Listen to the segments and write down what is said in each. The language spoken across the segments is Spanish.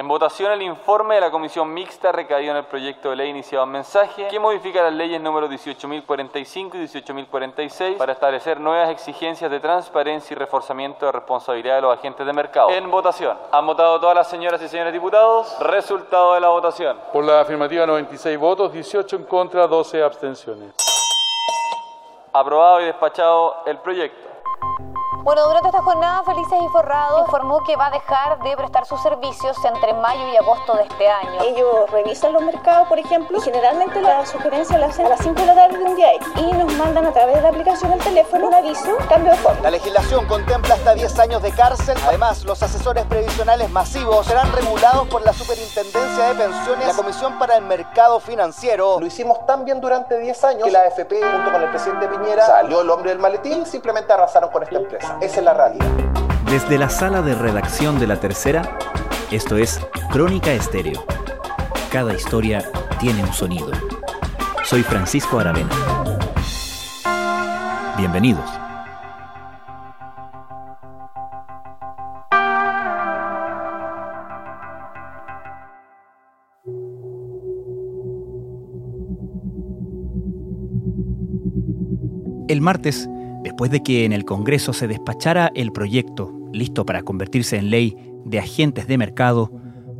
En votación el informe de la comisión mixta recaído en el proyecto de ley iniciado en mensaje que modifica las leyes número 18.045 y 18.046 para establecer nuevas exigencias de transparencia y reforzamiento de responsabilidad de los agentes de mercado. En votación. ¿Han votado todas las señoras y señores diputados? Resultado de la votación. Por la afirmativa 96 votos, 18 en contra, 12 abstenciones. Aprobado y despachado el proyecto. Bueno, durante esta jornada, Felices y Forrado informó que va a dejar de prestar sus servicios entre mayo y agosto de este año. Ellos revisan los mercados, por ejemplo, y generalmente la sugerencia la hacen a las 5 de la tarde de un día y nos mandan a través de la aplicación del teléfono un aviso, cambio de fondo. La legislación contempla hasta 10 años de cárcel. Además, los asesores previsionales masivos serán regulados por la Superintendencia de Pensiones y la Comisión para el Mercado Financiero. Lo hicimos tan bien durante 10 años que la AFP, junto con el presidente Piñera, salió el hombre del maletín y simplemente arrasaron con esta empresa. Es la realidad. Desde la sala de redacción de La Tercera, esto es Crónica Estéreo. Cada historia tiene un sonido. Soy Francisco Aravena. Bienvenidos. El martes, después de que en el Congreso se despachara el proyecto listo para convertirse en ley de agentes de mercado,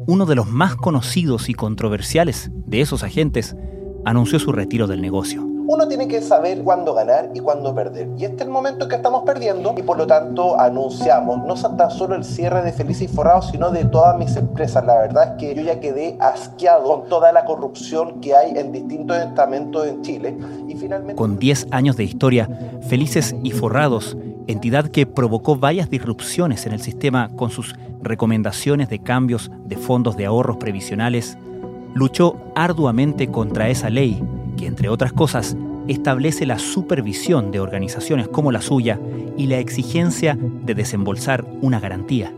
uno de los más conocidos y controversiales de esos agentes anunció su retiro del negocio. Uno tiene que saber cuándo ganar y cuándo perder. Y este es el momento que estamos perdiendo y por lo tanto anunciamos no tan solo el cierre de Felices y Forrados, sino de todas mis empresas. La verdad es que yo ya quedé asqueado con toda la corrupción que hay en distintos estamentos en Chile. Y finalmente... Con 10 años de historia, Felices y Forrados, entidad que provocó varias disrupciones en el sistema con sus recomendaciones de cambios de fondos de ahorros previsionales, luchó arduamente contra esa ley que, entre otras cosas, establece la supervisión de organizaciones como la suya y la exigencia de desembolsar una garantía.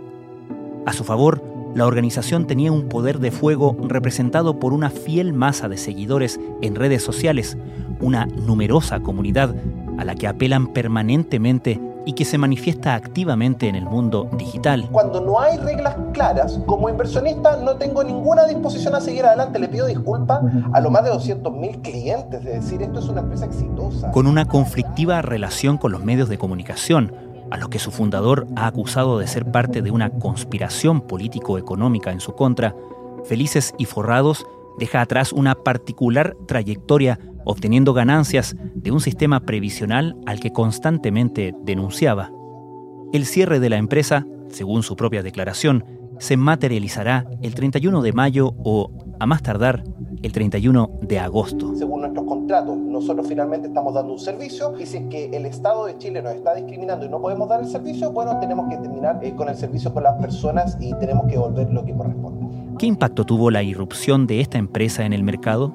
A su favor, la organización tenía un poder de fuego representado por una fiel masa de seguidores en redes sociales, una numerosa comunidad a la que apelan permanentemente y que se manifiesta activamente en el mundo digital. Cuando no hay reglas claras, como inversionista no tengo ninguna disposición a seguir adelante. Le pido disculpas a los más de 200.000 clientes, es decir, esto es una empresa exitosa. Con una conflictiva relación con los medios de comunicación, a los que su fundador ha acusado de ser parte de una conspiración político-económica en su contra, Felices y Forrados deja atrás una particular trayectoria obteniendo ganancias de un sistema previsional al que constantemente denunciaba. El cierre de la empresa, según su propia declaración, se materializará el 31 de mayo o, a más tardar, el 31 de agosto. Según nuestros contratos, nosotros finalmente estamos dando un servicio y si es que el Estado de Chile nos está discriminando y no podemos dar el servicio, bueno, tenemos que terminar eh, con el servicio con las personas y tenemos que devolver lo que corresponde. ¿Qué impacto tuvo la irrupción de esta empresa en el mercado?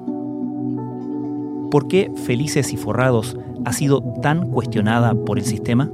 ¿Por qué Felices y Forrados ha sido tan cuestionada por el sistema?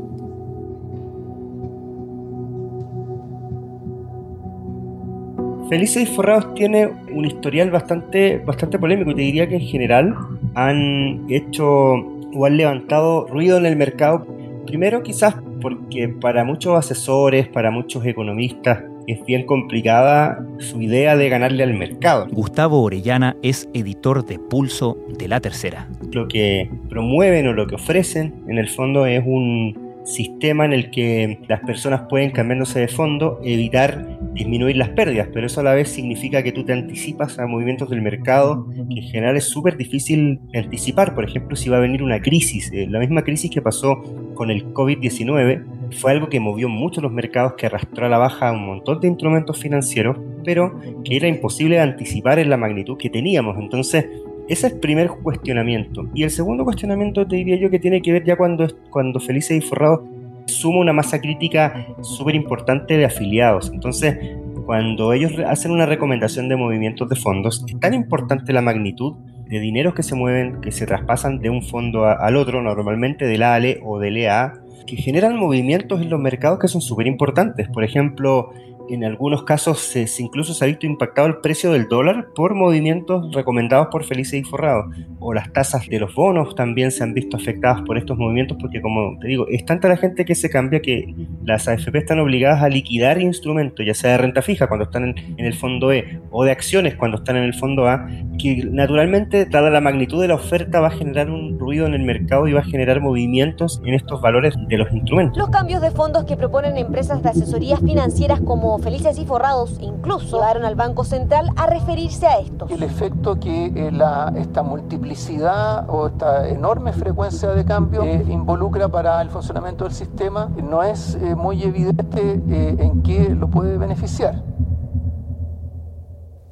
Felices y Forrados tiene un historial bastante, bastante polémico y te diría que en general han hecho o han levantado ruido en el mercado. Primero quizás porque para muchos asesores, para muchos economistas, es bien complicada su idea de ganarle al mercado. Gustavo Orellana es editor de Pulso de La Tercera. Lo que promueven o lo que ofrecen en el fondo es un sistema en el que las personas pueden cambiándose de fondo evitar disminuir las pérdidas, pero eso a la vez significa que tú te anticipas a movimientos del mercado que en general es súper difícil anticipar. Por ejemplo, si va a venir una crisis, eh, la misma crisis que pasó con el COVID-19, fue algo que movió mucho los mercados, que arrastró a la baja un montón de instrumentos financieros, pero que era imposible anticipar en la magnitud que teníamos. Entonces, ese es el primer cuestionamiento. Y el segundo cuestionamiento te diría yo que tiene que ver ya cuando, cuando Felices y Forrados suma una masa crítica súper importante de afiliados. Entonces, cuando ellos hacen una recomendación de movimientos de fondos, es tan importante la magnitud de dineros que se mueven, que se traspasan de un fondo al otro, normalmente del ALE o del EA, que generan movimientos en los mercados que son súper importantes. Por ejemplo, en algunos casos se, incluso se ha visto impactado el precio del dólar por movimientos recomendados por Felices y Forrado. O las tasas de los bonos también se han visto afectadas por estos movimientos porque, como te digo, es tanta la gente que se cambia que las AFP están obligadas a liquidar instrumentos, ya sea de renta fija cuando están en, en el fondo E o de acciones cuando están en el fondo A, que naturalmente, dada la magnitud de la oferta, va a generar un ruido en el mercado y va a generar movimientos en estos valores de los instrumentos. Los cambios de fondos que proponen empresas de asesorías financieras como Felices y Forrados incluso llevaron al Banco Central a referirse a esto. El efecto que eh, la, esta multiplicidad o esta enorme frecuencia de cambio eh, involucra para el funcionamiento del sistema no es eh, muy evidente en qué lo puede beneficiar.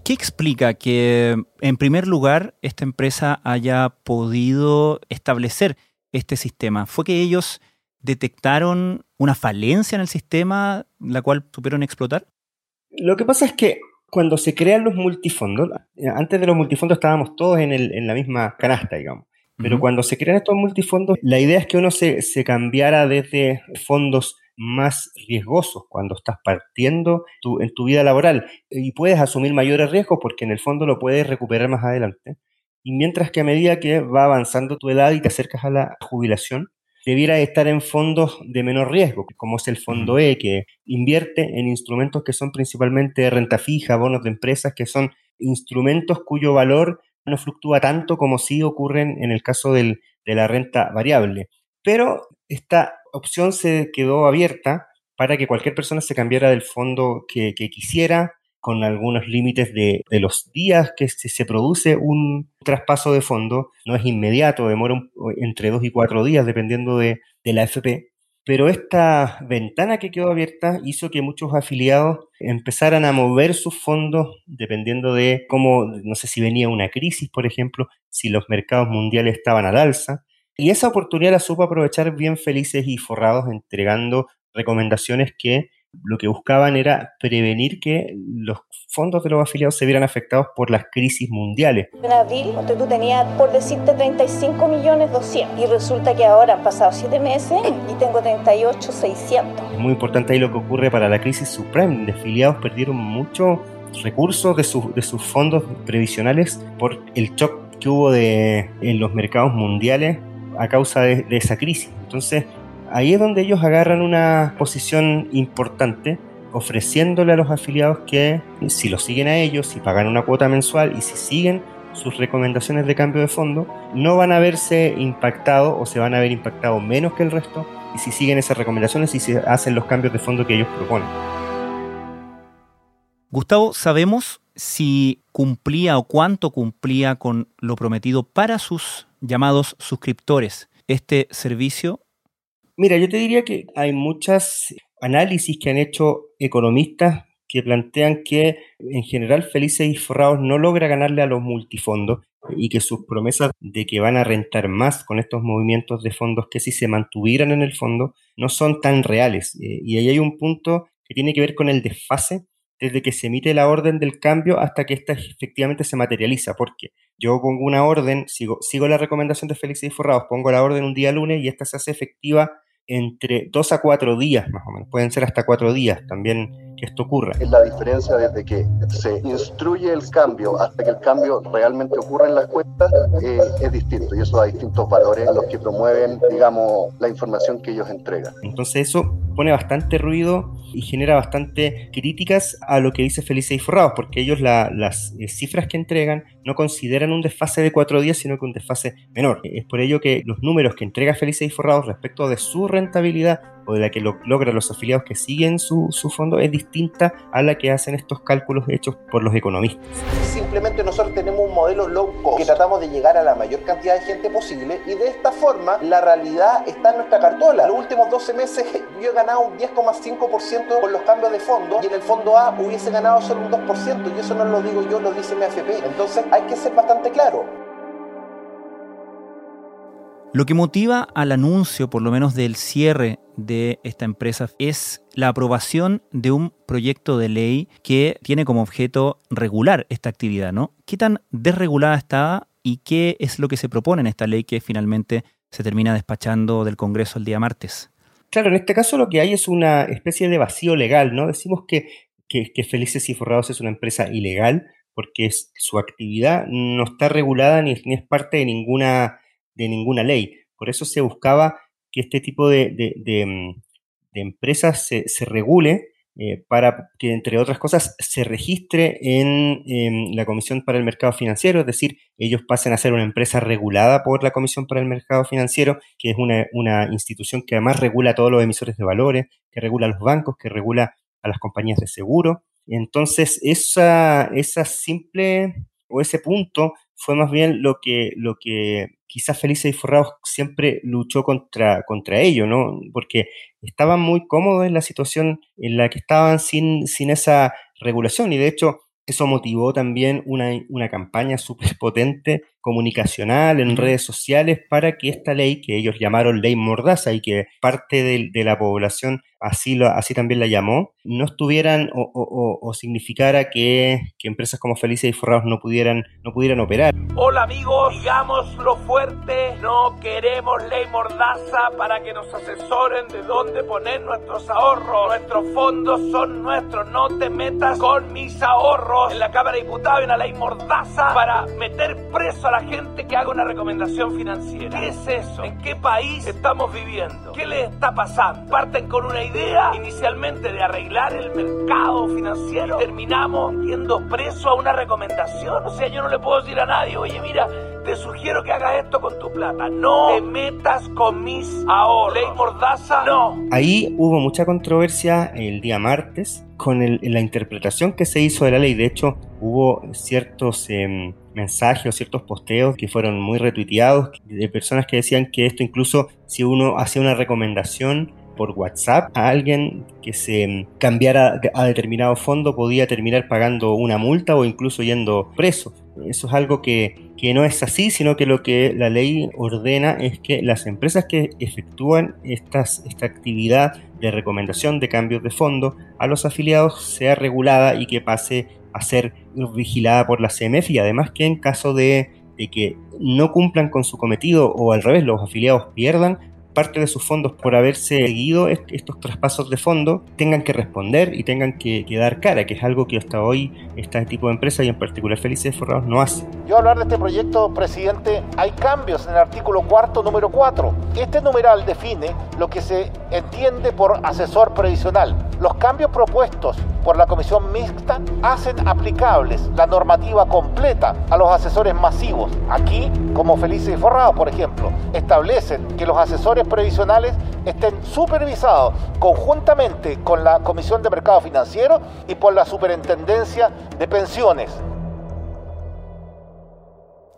¿Qué explica que, en primer lugar, esta empresa haya podido establecer este sistema? ¿Fue que ellos detectaron una falencia en el sistema, la cual supieron explotar? Lo que pasa es que cuando se crean los multifondos, antes de los multifondos estábamos todos en, la misma canasta, digamos. Pero cuando se crean estos multifondos, la idea es que uno se, se cambiara desde fondos más riesgosos cuando estás partiendo en tu vida laboral y puedes asumir mayores riesgos porque en el fondo lo puedes recuperar más adelante. Y mientras que a medida que va avanzando tu edad y te acercas a la jubilación, debiera estar en fondos de menor riesgo, como es el fondo E, que invierte en instrumentos que son principalmente renta fija, bonos de empresas, que son instrumentos cuyo valor no fluctúa tanto como sí ocurren en el caso de la renta variable. Pero esta opción se quedó abierta para que cualquier persona se cambiara del fondo que, quisiera, con algunos límites de, los días que se, produce un traspaso de fondo. No es inmediato, demora entre dos y cuatro días, dependiendo de, de la FP. Pero esta ventana que quedó abierta hizo que muchos afiliados empezaran a mover sus fondos dependiendo de cómo, no sé si venía una crisis, por ejemplo, si los mercados mundiales estaban al alza. Y esa oportunidad la supo aprovechar bien felices y forrados, entregando recomendaciones que lo que buscaban era prevenir que los fondos de los afiliados se vieran afectados por las crisis mundiales. En abril, tú tenías, por decirte, 35 millones 200 y resulta que ahora han pasado 7 meses y tengo 38 600. Es muy importante ahí lo que ocurre para la crisis subprime. De afiliados perdieron muchos recursos de, de sus fondos previsionales por el shock que hubo de, en los mercados mundiales a causa de, esa crisis. Entonces, ahí es donde ellos agarran una posición importante ofreciéndole a los afiliados que si lo siguen a ellos, si pagan una cuota mensual y si siguen sus recomendaciones de cambio de fondo, no van a verse impactados o se van a ver impactados menos que el resto y si siguen esas recomendaciones y si hacen los cambios de fondo que ellos proponen. Gustavo, ¿sabemos si cumplía o cuánto cumplía con lo prometido para sus llamados suscriptores este servicio? Mira, yo te diría que hay muchos análisis que han hecho economistas que plantean que en general Felices y Forrados no logra ganarle a los multifondos y que sus promesas de que van a rentar más con estos movimientos de fondos que si se mantuvieran en el fondo no son tan reales. Eh, y ahí hay un punto que tiene que ver con el desfase desde que se emite la orden del cambio hasta que ésta efectivamente se materializa, porque yo pongo una orden, sigo, sigo la recomendación de Félix y Forrados, pongo la orden un día lunes y esta se hace efectiva entre dos a cuatro días más o menos, pueden ser hasta cuatro días también que esto ocurra. Es la diferencia desde que se instruye el cambio hasta que el cambio realmente ocurre en las cuentas eh, es distinto y eso da distintos valores a los que promueven, digamos, la información que ellos entregan. Entonces eso pone bastante ruido y genera bastante críticas a lo que dice Felices y Forrados, porque ellos las eh, cifras que entregan no consideran un desfase de cuatro días, sino que un desfase menor. Es por ello que los números que entrega Felices y Forrados respecto de su rentabilidad o de la que lo, logran los afiliados que siguen su, su, fondo es distinta a la que hacen estos cálculos hechos por los economistas. Simplemente nosotros tenemos un modelo low cost que tratamos de llegar a la mayor cantidad de gente posible y de esta forma la realidad está en nuestra cartola. Los últimos 12 meses yo he ganado un 10,5% con los cambios de fondo y en el fondo A hubiese ganado solo un 2% y eso no lo digo yo, lo dice mi AFP. Entonces hay que ser bastante claro. Lo que motiva al anuncio, por lo menos del cierre de esta empresa, es la aprobación de un proyecto de ley que tiene como objeto regular esta actividad, ¿no? ¿Qué tan desregulada está y qué es lo que se propone en esta ley que finalmente se termina despachando del Congreso el día martes? Claro, en este caso lo que hay es una especie de vacío legal, ¿no? Decimos que que, que Felices y Forrados es una empresa ilegal porque es, su actividad no está regulada ni, ni, es parte de ninguna, de ninguna ley. Por eso se buscaba que este tipo de, de, de, mm, empresas se, se regule eh, para que, entre otras cosas, se registre en, en, la Comisión para el Mercado Financiero, es decir, ellos pasen a ser una empresa regulada por la Comisión para el Mercado Financiero, que es una, una institución que además regula a todos los emisores de valores, que regula a los bancos, que regula a las compañías de seguro. Entonces, esa, esa simple o ese punto fue más bien lo que, lo que quizás Felices y Forrados siempre luchó contra, contra ello, ¿no? Porque estaban muy cómodos en la situación en la que estaban sin, sin esa regulación y de hecho eso motivó también una, una campaña súper potente comunicacional en redes sociales para que esta ley, que ellos llamaron ley mordaza y que parte de, de la población así, lo, así también la llamó, no estuvieran o, o, o significara que, que, empresas como Felices y Forrados no pudieran, no pudieran operar. Hola amigos, digámoslo fuerte, no queremos ley mordaza para que nos asesoren de dónde poner nuestros ahorros. Nuestros fondos son nuestros, no te metas con mis ahorros. En la Cámara de Diputados hay una ley mordaza para meter preso a la gente que haga una recomendación financiera. ¿Qué es eso? ¿En qué país estamos viviendo? ¿Qué le está pasando? Parten con una idea inicialmente de arreglar el mercado financiero y terminamos metiendo preso a una recomendación. O sea, yo no le puedo decir a nadie, oye, mira, te sugiero que hagas esto con tu plata. No te metas con mis ahorros. Ley Mordaza, no. Ahí hubo mucha controversia el día martes con el, la interpretación que se hizo de la ley. De hecho, hubo ciertos eh, mensajes o ciertos posteos que fueron muy retuiteados de personas que decían que esto incluso si uno hacía una recomendación por WhatsApp a alguien que se cambiara a determinado fondo podía terminar pagando una multa o incluso yendo preso. Eso es algo que, que, no es así, sino que lo que la ley ordena es que las empresas que efectúan estas, esta actividad de recomendación de cambios de fondo a los afiliados sea regulada y que pase a ser vigilada por la CMF y además que en caso de, de que no cumplan con su cometido o al revés los afiliados pierdan, parte de sus fondos por haberse seguido estos traspasos de fondo tengan que responder y tengan que, que, dar cara, que es algo que hasta hoy este tipo de empresas y en particular Felices Forrados no hace. Yo hablar de este proyecto, presidente, hay cambios en el artículo cuarto, número 4. Este numeral define lo que se entiende por asesor previsional. Los cambios propuestos por la comisión mixta hacen aplicables la normativa completa a los asesores masivos. Aquí, como Felices y Forrados, por ejemplo, establecen que los asesores previsionales estén supervisados conjuntamente con la Comisión de Mercado Financiero y por la Superintendencia de Pensiones.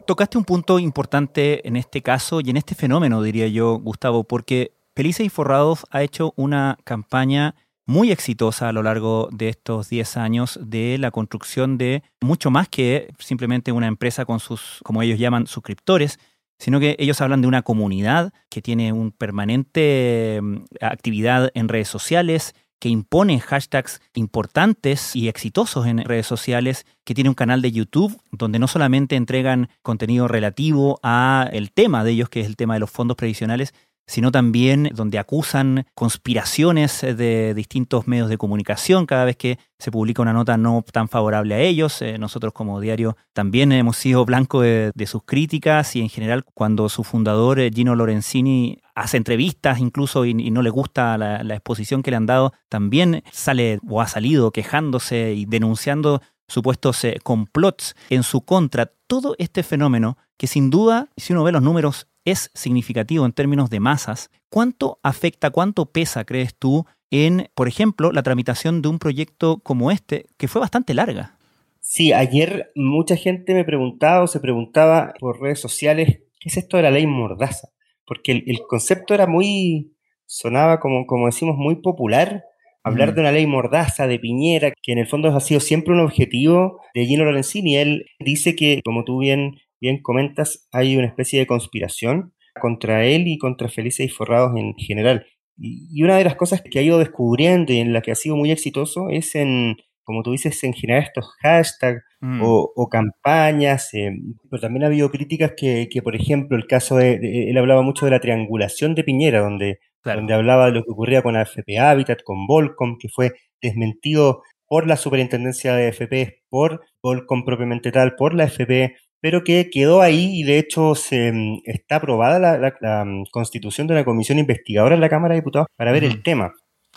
Tocaste un punto importante en este caso y en este fenómeno, diría yo, Gustavo, porque Felices y Forrados ha hecho una campaña muy exitosa a lo largo de estos 10 años de la construcción de mucho más que simplemente una empresa con sus, como ellos llaman, suscriptores, sino que ellos hablan de una comunidad que tiene un permanente actividad en redes sociales, que impone hashtags importantes y exitosos en redes sociales, que tiene un canal de YouTube donde no solamente entregan contenido relativo a el tema de ellos, que es el tema de los fondos previsionales, sino también donde acusan conspiraciones de distintos medios de comunicación cada vez que se publica una nota no tan favorable a ellos. Eh, nosotros como diario también hemos sido blanco de, sus críticas y en general cuando su fundador eh, Gino Lorenzini hace entrevistas incluso y, no le gusta la exposición que le han dado, también sale o ha salido quejándose y denunciando supuestos eh, complots en su contra. Todo este fenómeno que sin duda, si uno ve los números, es significativo en términos de masas. ¿Cuánto afecta, cuánto pesa, crees tú, en, por ejemplo, la tramitación de un proyecto como este, que fue bastante larga? Sí, ayer mucha gente me preguntaba o se preguntaba por redes sociales, ¿qué es esto de la ley Mordaza? Porque el, el concepto era muy, sonaba como, como decimos, muy popular, hablar mm. de una ley mordaza de Piñera, que en el fondo ha sido siempre un objetivo de Gino Lorenzini. Él dice que, como tú bien bien comentas, hay una especie de conspiración contra él y contra Felices y Forrados en general. Y una de las cosas que ha ido descubriendo y en la que ha sido muy exitoso es en, como tú dices, en generar estos hashtags mm. o, o, campañas, eh, pero también ha habido críticas que, que, por ejemplo, el caso de, de, él hablaba mucho de la triangulación de Piñera, donde, claro. donde hablaba de lo que ocurría con AFP Habitat, con Volcom, que fue desmentido por la superintendencia de FP, por Volcom propiamente tal, por la FP, pero que quedó ahí y de hecho se, mm, está aprobada la, mm, constitución de una comisión investigadora en la Cámara de Diputados para ver el tema.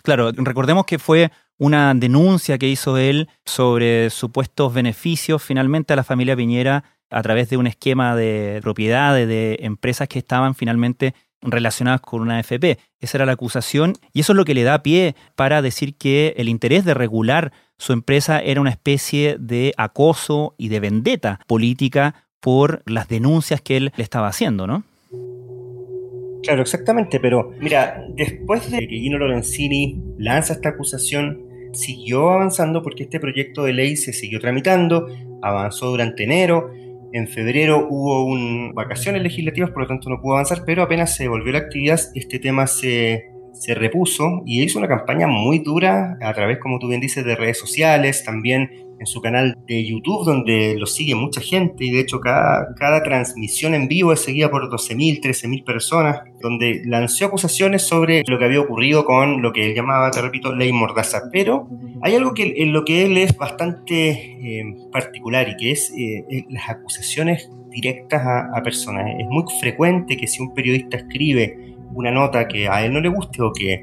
Claro, recordemos que fue una denuncia que hizo él sobre supuestos beneficios finalmente a la familia Piñera a través de un esquema de propiedades de empresas que estaban finalmente relacionadas con una AFP. Esa era la acusación y eso es lo que le da pie para decir que el interés de regular su empresa era una especie de acoso y de vendetta política por las denuncias que él le estaba haciendo, ¿no? Claro, exactamente, pero mira, después de que Gino Lorenzini lanza esta acusación, siguió avanzando porque este proyecto de ley se siguió tramitando, avanzó durante enero, en febrero hubo un, vacaciones legislativas, por lo tanto no pudo avanzar, pero apenas se volvió la actividad, este tema se, se repuso y hizo una campaña muy dura a través, como tú bien dices, de redes sociales, también en su canal de YouTube, donde lo sigue mucha gente y de hecho cada, cada transmisión en vivo es seguida por 12.000, 13.000 personas, donde lanzó acusaciones sobre lo que había ocurrido con lo que él llamaba, te repito, ley mordaza. Pero hay algo que, en lo que él es bastante eh, particular y que es eh, las acusaciones directas a, personas. Es muy frecuente que si un periodista escribe una nota que a él no le guste o que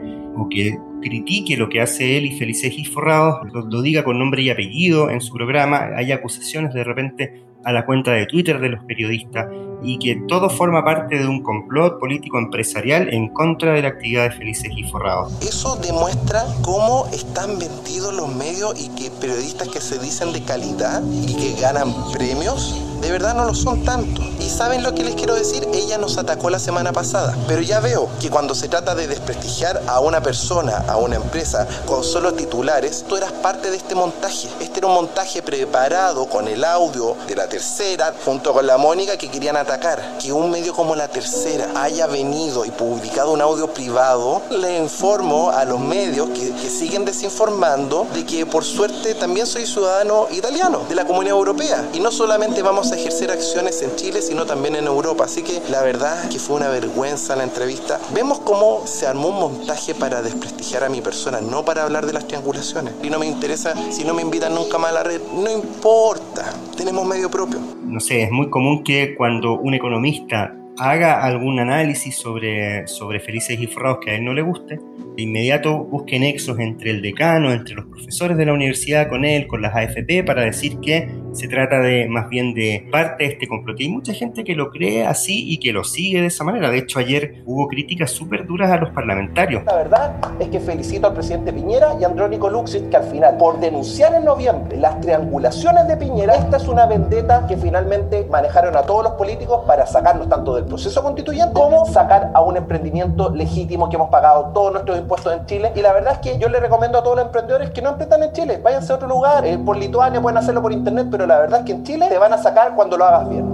critique lo que hace él y Felices Forrados, lo, diga con nombre y apellido en su programa, hay acusaciones de repente a la cuenta de Twitter de los periodistas y que todo forma parte de un complot político empresarial en contra de la actividad de Felices y Forrados. Eso demuestra cómo están vendidos los medios y que periodistas que se dicen de calidad y que ganan premios de verdad no lo son tanto. Y saben lo que les quiero decir, ella nos atacó la semana pasada, pero ya veo que cuando se trata de desprestigiar a una persona, a una empresa, con solo titulares, tú eras parte de este montaje. Este era un montaje preparado con el audio de la tercera, junto con la Mónica, que querían atacar. Que un medio como la tercera haya venido y publicado un audio privado, le informo a los medios que, que siguen desinformando de que por suerte también soy ciudadano italiano de la Comunidad Europea. Y no solamente vamos a ejercer acciones en Chile, sino también en Europa. Así que la verdad que fue una vergüenza la entrevista. Vemos cómo se armó un montaje para desprestigiar a mi persona, no para hablar de las triangulaciones. Y no me interesa si no me invitan nunca más a la red. No importa, tenemos medio propio. No sé, es muy común que cuando un economista haga algún análisis sobre, sobre Felices y Forrados que a él no le guste, de inmediato busque nexos entre el decano, entre los profesores de la universidad, con él, con las AFP, para decir que se trata de más bien de parte de este complot. Y hay mucha gente que lo cree así y que lo sigue de esa manera. De hecho, ayer hubo críticas súper duras a los parlamentarios. La verdad es que felicito al presidente Piñera y Andrónico Luxit, que al final, por denunciar en noviembre las triangulaciones de Piñera, esta es una vendetta que finalmente manejaron a todos los políticos para sacarnos tanto del proceso constituyente como sacar a un emprendimiento legítimo que hemos pagado todos nuestros impuestos en Chile. Y la verdad es que yo le recomiendo a todos los emprendedores que no emprendan en Chile, váyanse a otro lugar, eh, por Lituania pueden hacerlo por internet, pero la verdad es que en Chile te van a sacar cuando lo hagas bien.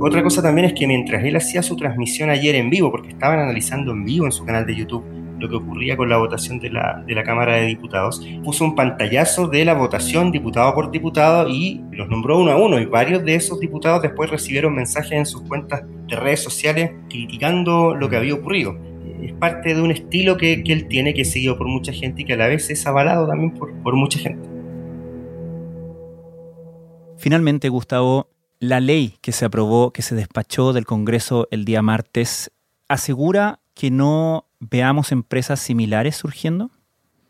Otra cosa también es que mientras él hacía su transmisión ayer en vivo, porque estaban analizando en vivo en su canal de YouTube lo que ocurría con la votación de la, de la Cámara de Diputados, puso un pantallazo de la votación diputado por diputado y los nombró uno a uno y varios de esos diputados después recibieron mensajes en sus cuentas de redes sociales criticando lo que había ocurrido. Es parte de un estilo que, que él tiene, que es seguido por mucha gente y que a la vez es avalado también por, por mucha gente. Finalmente, Gustavo, la ley que se aprobó, que se despachó del Congreso el día martes, asegura que no veamos empresas similares surgiendo?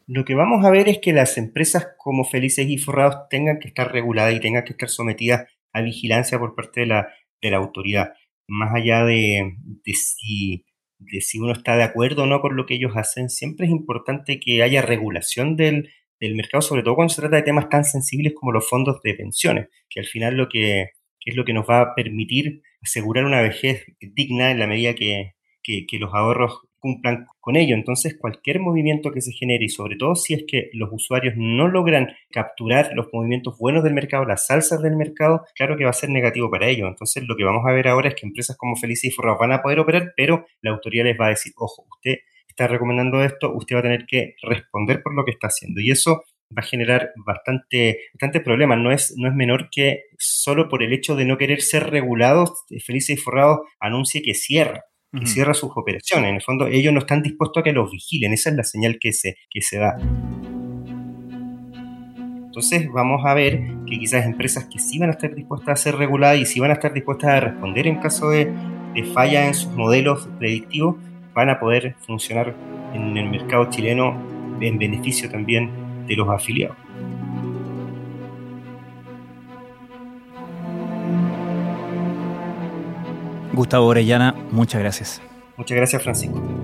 Lo que vamos a ver es que las empresas como Felices y Forrados tengan que estar reguladas y tengan que estar sometidas a vigilancia por parte de la, de la autoridad. Más allá de, si, de si uno está de acuerdo o no con lo que ellos hacen, siempre es importante que haya regulación del, del mercado, sobre todo cuando se trata de temas tan sensibles como los fondos de pensiones, que al final lo que, es lo que nos va a permitir asegurar una vejez digna en la medida que, que, los ahorros cumplan con ello. Entonces, cualquier movimiento que se genere y sobre todo si es que los usuarios no logran capturar los movimientos buenos del mercado, las salsas del mercado, claro que va a ser negativo para ellos. Entonces, lo que vamos a ver ahora es que empresas como Felicia y Forrado van a poder operar, pero la autoridad les va a decir, ojo, usted está recomendando esto, usted va a tener que responder por lo que está haciendo. Y eso va a generar bastante, bastante problemas. No es, no es menor que solo por el hecho de no querer ser regulados, Felicia y Forrado anuncie que cierra que cierra sus operaciones. En el fondo, ellos no están dispuestos a que los vigilen. Esa es la señal que se, que se da. Entonces vamos a ver que quizás empresas que sí van a estar dispuestas a ser reguladas y sí van a estar dispuestas a responder en caso de, de falla en sus modelos predictivos, van a poder funcionar en el mercado chileno en beneficio también de los afiliados. Gustavo Orellana, muchas gracias. Muchas gracias, Francisco.